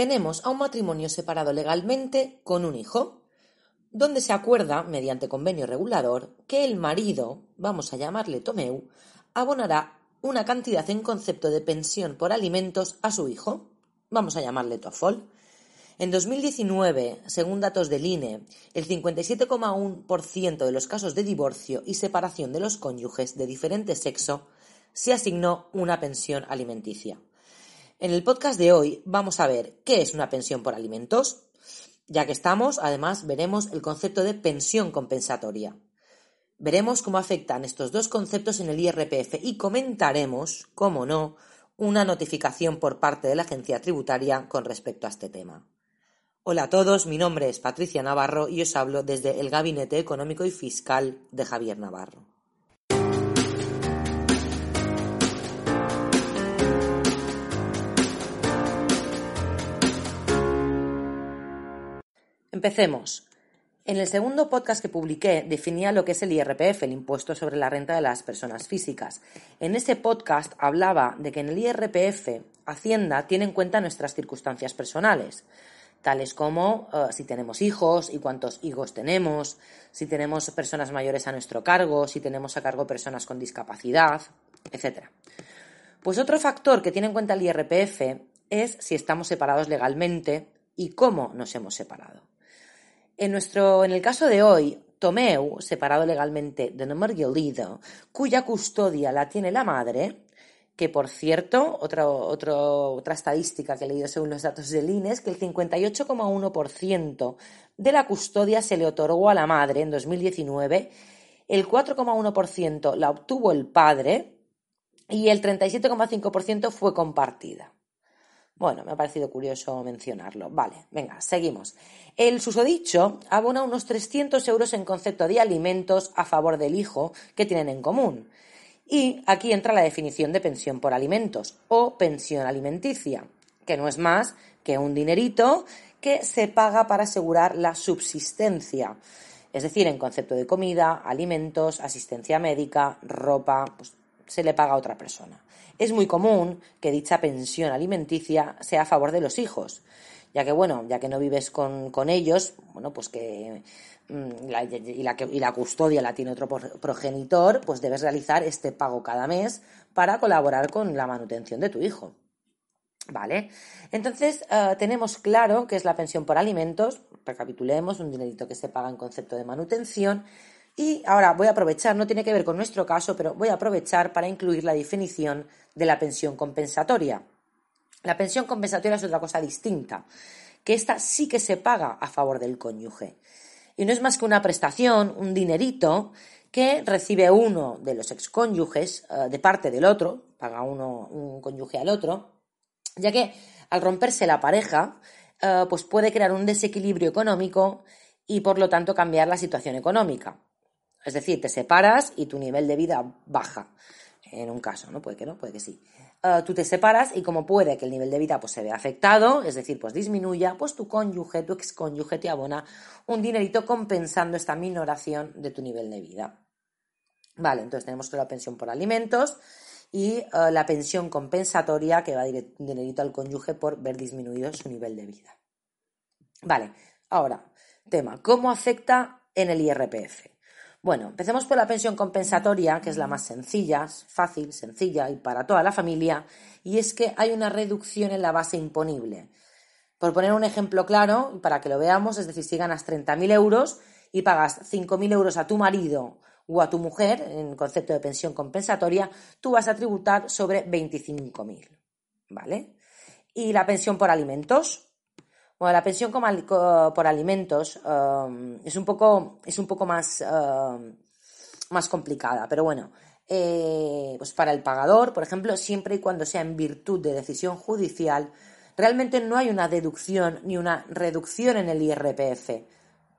Tenemos a un matrimonio separado legalmente con un hijo, donde se acuerda, mediante convenio regulador, que el marido, vamos a llamarle Tomeu, abonará una cantidad en concepto de pensión por alimentos a su hijo, vamos a llamarle Tofol. En 2019, según datos del INE, el 57,1% de los casos de divorcio y separación de los cónyuges de diferente sexo se asignó una pensión alimenticia. En el podcast de hoy vamos a ver qué es una pensión por alimentos. Ya que estamos, además veremos el concepto de pensión compensatoria. Veremos cómo afectan estos dos conceptos en el IRPF y comentaremos, cómo no, una notificación por parte de la agencia tributaria con respecto a este tema. Hola a todos, mi nombre es Patricia Navarro y os hablo desde el Gabinete Económico y Fiscal de Javier Navarro. Empecemos. En el segundo podcast que publiqué definía lo que es el IRPF, el impuesto sobre la renta de las personas físicas. En ese podcast hablaba de que en el IRPF Hacienda tiene en cuenta nuestras circunstancias personales, tales como eh, si tenemos hijos y cuántos hijos tenemos, si tenemos personas mayores a nuestro cargo, si tenemos a cargo personas con discapacidad, etc. Pues otro factor que tiene en cuenta el IRPF es si estamos separados legalmente y cómo nos hemos separado. En, nuestro, en el caso de hoy, Tomeu, separado legalmente de Nomergelido, cuya custodia la tiene la madre, que por cierto, otra, otra estadística que he leído según los datos del INE es que el 58,1% de la custodia se le otorgó a la madre en 2019, el 4,1% la obtuvo el padre y el 37,5% fue compartida. Bueno, me ha parecido curioso mencionarlo. Vale, venga, seguimos. El susodicho abona unos 300 euros en concepto de alimentos a favor del hijo que tienen en común. Y aquí entra la definición de pensión por alimentos o pensión alimenticia, que no es más que un dinerito que se paga para asegurar la subsistencia. Es decir, en concepto de comida, alimentos, asistencia médica, ropa, pues se le paga a otra persona. Es muy común que dicha pensión alimenticia sea a favor de los hijos, ya que, bueno, ya que no vives con, ellos, bueno, pues que mm, y, la, y la custodia la tiene otro progenitor, pues debes realizar este pago cada mes para colaborar con la manutención de tu hijo. ¿Vale? Entonces, eh, tenemos claro que es la pensión por alimentos, recapitulemos, un dinerito que se paga en concepto de manutención, y ahora voy a aprovechar, no tiene que ver con nuestro caso, pero voy a aprovechar para incluir la definición de la pensión compensatoria. La pensión compensatoria es otra cosa distinta, que esta sí que se paga a favor del cónyuge. Y no es más que una prestación, un dinerito, que recibe uno de los excónyuges eh, de parte del otro, paga uno un cónyuge al otro, ya que al romperse la pareja, eh, pues puede crear un desequilibrio económico y por lo tanto cambiar la situación económica. Es decir, te separas y tu nivel de vida baja. En un caso, ¿no? Puede que no, puede que sí. Ah, tú te separas y como puede que el nivel de vida pues, se vea afectado, es decir, pues disminuya, pues tu cónyuge, tu excónyuge te abona un dinerito compensando esta minoración de tu nivel de vida. Vale, entonces tenemos la pensión por alimentos y ah, la pensión compensatoria que va un dinerito al cónyuge por ver disminuido su nivel de vida. Vale, ahora, tema, ¿cómo afecta en el IRPF? Bueno, empecemos por la pensión compensatoria, que es la más sencilla, fácil, sencilla y para toda la familia, y es que hay una reducción en la base imponible. Por poner un ejemplo claro, para que lo veamos, es decir, si ganas 30.000 euros y pagas 5.000 euros a tu marido o a tu mujer, en concepto de pensión compensatoria, tú vas a tributar sobre 25.000, ¿vale? Y la pensión por alimentos, bueno, la pensión por alimentos um, es un poco, es un poco más, um, más complicada, pero bueno, eh, pues para el pagador, por ejemplo, siempre y cuando sea en virtud de decisión judicial, Realmente no hay una deducción ni una reducción en el IRPF,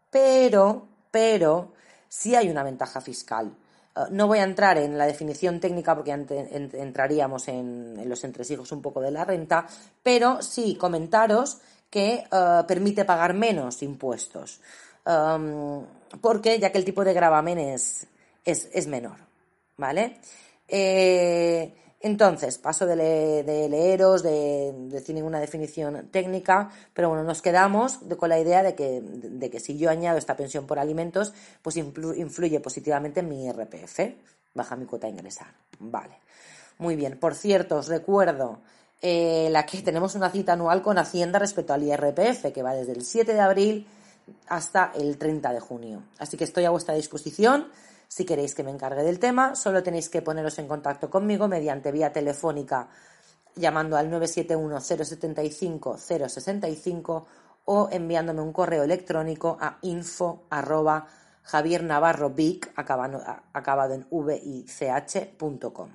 pero, pero sí hay una ventaja fiscal. Uh, no voy a entrar en la definición técnica porque entraríamos en, los entresijos un poco de la renta, pero sí comentaros que uh, permite pagar menos impuestos, um, porque ya que el tipo de gravamen es, es menor, ¿vale? Eh, entonces, paso de, leeros, de, decir ninguna definición técnica, pero bueno, nos quedamos con la idea de que, si yo añado esta pensión por alimentos, pues influye positivamente en mi IRPF, baja mi cuota a ingresar. Vale. Muy bien. Por cierto, os recuerdo eh, la que tenemos una cita anual con Hacienda respecto al IRPF, que va desde el 7 de abril hasta el 30 de junio. Así que estoy a vuestra disposición si queréis que me encargue del tema, solo tenéis que poneros en contacto conmigo mediante vía telefónica llamando al 971-075-065 o enviándome un correo electrónico a info arroba acabado, acabado en vich.com.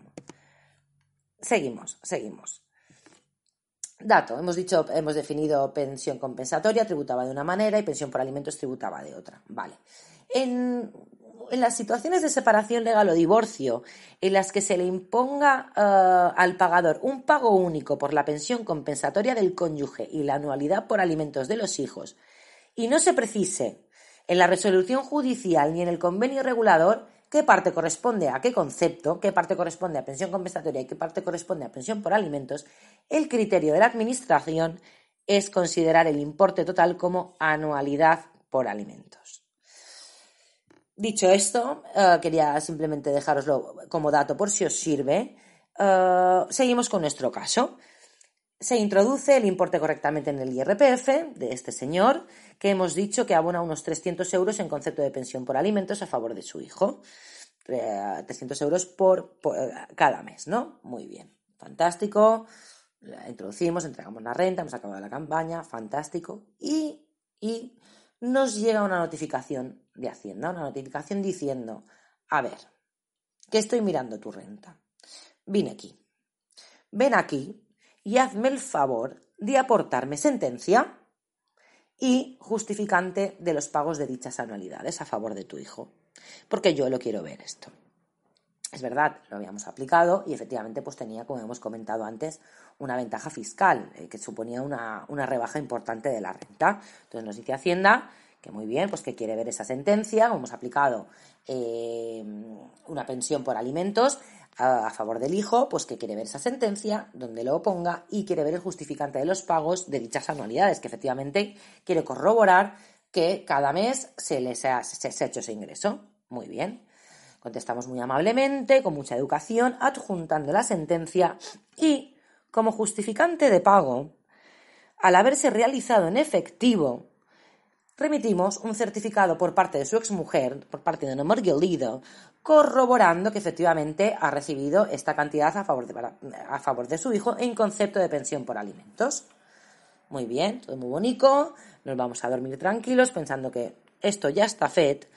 Seguimos, seguimos. Dato, hemos dicho, hemos definido pensión compensatoria, tributaba de una manera y pensión por alimentos tributaba de otra. Vale. En en las situaciones de separación legal o divorcio en las que se le imponga eh, al pagador un pago único por la pensión compensatoria del cónyuge y la anualidad por alimentos de los hijos y no se precise en la resolución judicial ni en el convenio regulador qué parte corresponde a qué concepto, qué parte corresponde a pensión compensatoria y qué parte corresponde a pensión por alimentos, el criterio de la Administración es considerar el importe total como anualidad por alimentos. Dicho esto, eh, quería simplemente dejároslo como dato por si os sirve. Eh, seguimos con nuestro caso. Se introduce el importe correctamente en el IRPF de este señor, que hemos dicho que abona unos 300 euros en concepto de pensión por alimentos a favor de su hijo. 300 euros por, cada mes, ¿no? Muy bien, fantástico. La introducimos, entregamos la renta, hemos acabado la campaña, fantástico. Y, y nos llega una notificación de Hacienda, una notificación diciendo, a ver, que estoy mirando tu renta. Vine aquí. Ven aquí y hazme el favor de aportarme sentencia y justificante de los pagos de dichas anualidades a favor de tu hijo. Porque yo lo quiero ver esto. Es verdad, lo habíamos aplicado y efectivamente pues tenía, como hemos comentado antes, una ventaja fiscal eh, que suponía una, una rebaja importante de la renta. Entonces nos dice Hacienda que muy bien, pues que quiere ver esa sentencia, hemos aplicado eh, una pensión por alimentos a, favor del hijo, pues que quiere ver esa sentencia, donde lo ponga y quiere ver el justificante de los pagos de dichas anualidades, que efectivamente quiere corroborar que cada mes se les ha, se, ha hecho ese ingreso. Muy bien. Contestamos muy amablemente, con mucha educación, adjuntando la sentencia y, como justificante de pago, al haberse realizado en efectivo remitimos un certificado por parte de su exmujer, por parte de una Marguerite, corroborando que efectivamente ha recibido esta cantidad a favor, de, su hijo en concepto de pensión por alimentos. Muy bien, todo muy bonito, nos vamos a dormir tranquilos pensando que esto ya está fet,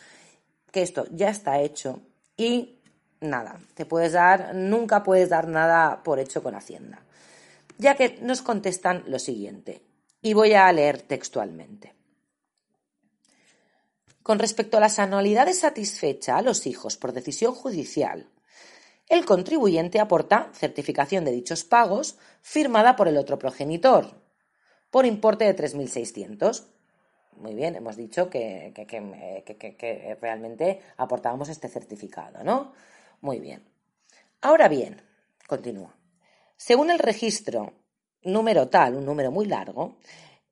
que esto ya está hecho y nada, te puedes dar, nunca puedes dar nada por hecho con Hacienda. Ya que nos contestan lo siguiente, y voy a leer textualmente. Con respecto a las anualidades satisfechas a los hijos por decisión judicial, el contribuyente aporta certificación de dichos pagos firmada por el otro progenitor, por importe de 3.600. Muy bien, hemos dicho que, que, realmente aportábamos este certificado, ¿no? Muy bien. Ahora bien, continúa. Según el registro número tal, un número muy largo,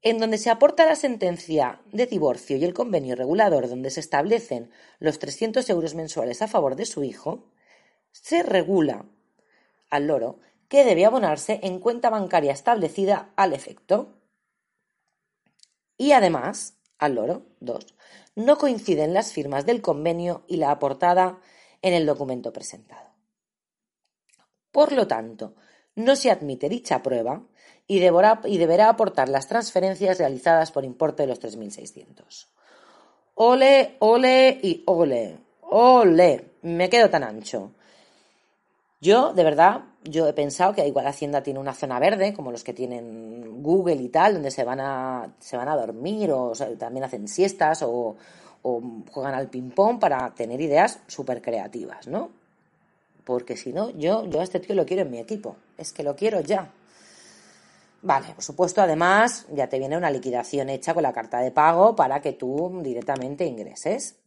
en donde se aporta la sentencia de divorcio y el convenio regulador donde se establecen los 300 euros mensuales a favor de su hijo, se regula al loro que debe abonarse en cuenta bancaria establecida al efecto. Y además, al loro, dos, no coinciden las firmas del convenio y la aportada en el documento presentado. Por lo tanto, no se admite dicha prueba y deberá, aportar las transferencias realizadas por importe de los 3.600. Ole, ole y ole. Ole. Me quedo tan ancho. Yo, de verdad, yo he pensado que igual Hacienda tiene una zona verde, como los que tienen Google y tal, donde se van a, se van a dormir o, también hacen siestas o, juegan al ping-pong para tener ideas súper creativas, ¿no? Porque si no, yo, yo a este tío lo quiero en mi equipo. Es que lo quiero ya. Vale, por supuesto, además ya te viene una liquidación hecha con la carta de pago para que tú directamente ingreses.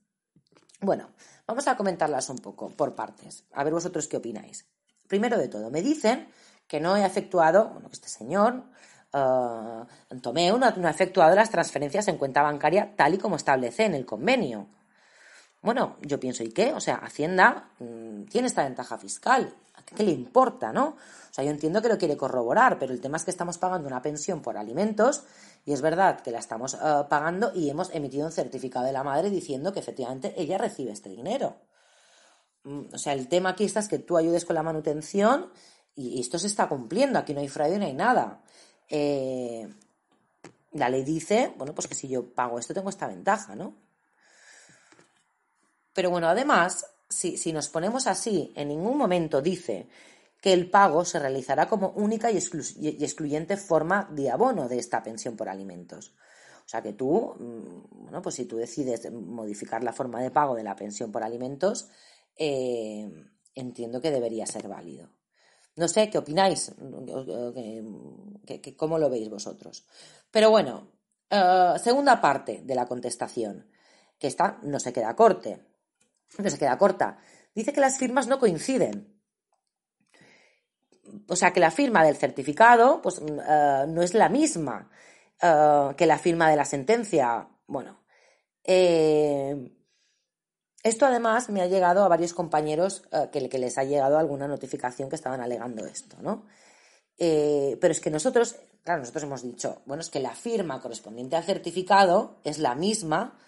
Bueno, vamos a comentarlas un poco por partes. A ver vosotros qué opináis. Primero de todo, me dicen que no he efectuado, bueno, que este señor, uh, Tomeu, no ha efectuado las transferencias en cuenta bancaria tal y como establece en el convenio. Bueno, yo pienso, ¿y qué? O sea, Hacienda mm, tiene esta ventaja fiscal. ¿A qué le importa, no? O sea, yo entiendo que lo quiere corroborar, pero el tema es que estamos pagando una pensión por alimentos y es verdad que la estamos eh, pagando y hemos emitido un certificado de la madre diciendo que efectivamente ella recibe este dinero. Mm, o sea, el tema aquí está es que tú ayudes con la manutención y esto se está cumpliendo. Aquí no hay fraude, no hay nada. Eh, la ley dice, bueno, pues que si yo pago esto tengo esta ventaja, ¿no? Pero bueno, además, si, nos ponemos así, en ningún momento dice que el pago se realizará como única y, excluyente forma de abono de esta pensión por alimentos. O sea que tú, mm, bueno, pues si tú decides modificar la forma de pago de la pensión por alimentos, eh, entiendo que debería ser válido. No sé qué opináis, cómo lo veis vosotros. Pero bueno, eh, segunda parte de la contestación, que esta no se queda corte no se queda corta. Dice que las firmas no coinciden. O sea, que la firma del certificado pues, mm, eh, no es la misma eh, que la firma de la sentencia. Bueno, eh, esto además me ha llegado a varios compañeros que, que, les ha llegado alguna notificación que estaban alegando esto, ¿no? pero es que nosotros, claro, nosotros hemos dicho, bueno, es que la firma correspondiente al certificado es la misma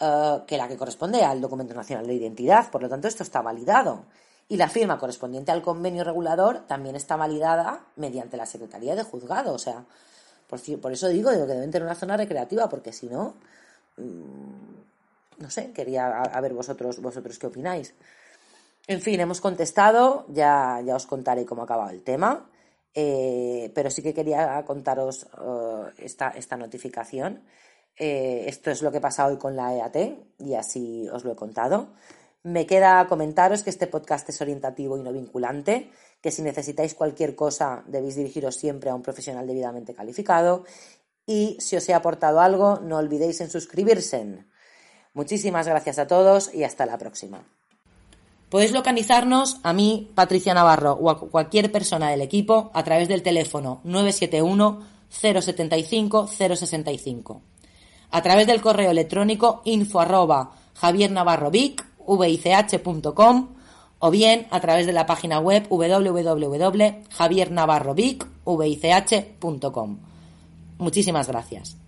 eh, que la que corresponde al documento nacional de identidad. Por lo tanto, esto está validado. Y la firma correspondiente al convenio regulador también está validada mediante la Secretaría de Juzgado. O sea, por, eso digo, que deben tener una zona recreativa, porque si no, mm, no sé, quería a, ver vosotros, vosotros qué opináis. En fin, hemos contestado, ya, ya os contaré cómo ha acabado el tema, eh, pero sí que quería contaros eh, esta, esta notificación eh, esto es lo que pasa hoy con la EAT y así os lo he contado. Me queda comentaros que este podcast es orientativo y no vinculante, que si necesitáis cualquier cosa debéis dirigiros siempre a un profesional debidamente calificado y si os he aportado algo no olvidéis en suscribirse. Muchísimas gracias a todos y hasta la próxima. Podéis localizarnos a mí, Patricia Navarro, o a cualquier persona del equipo a través del teléfono 971 075 065 a través del correo electrónico info arroba o bien a través de la página web www.javiernavarrovic.com. Muchísimas gracias.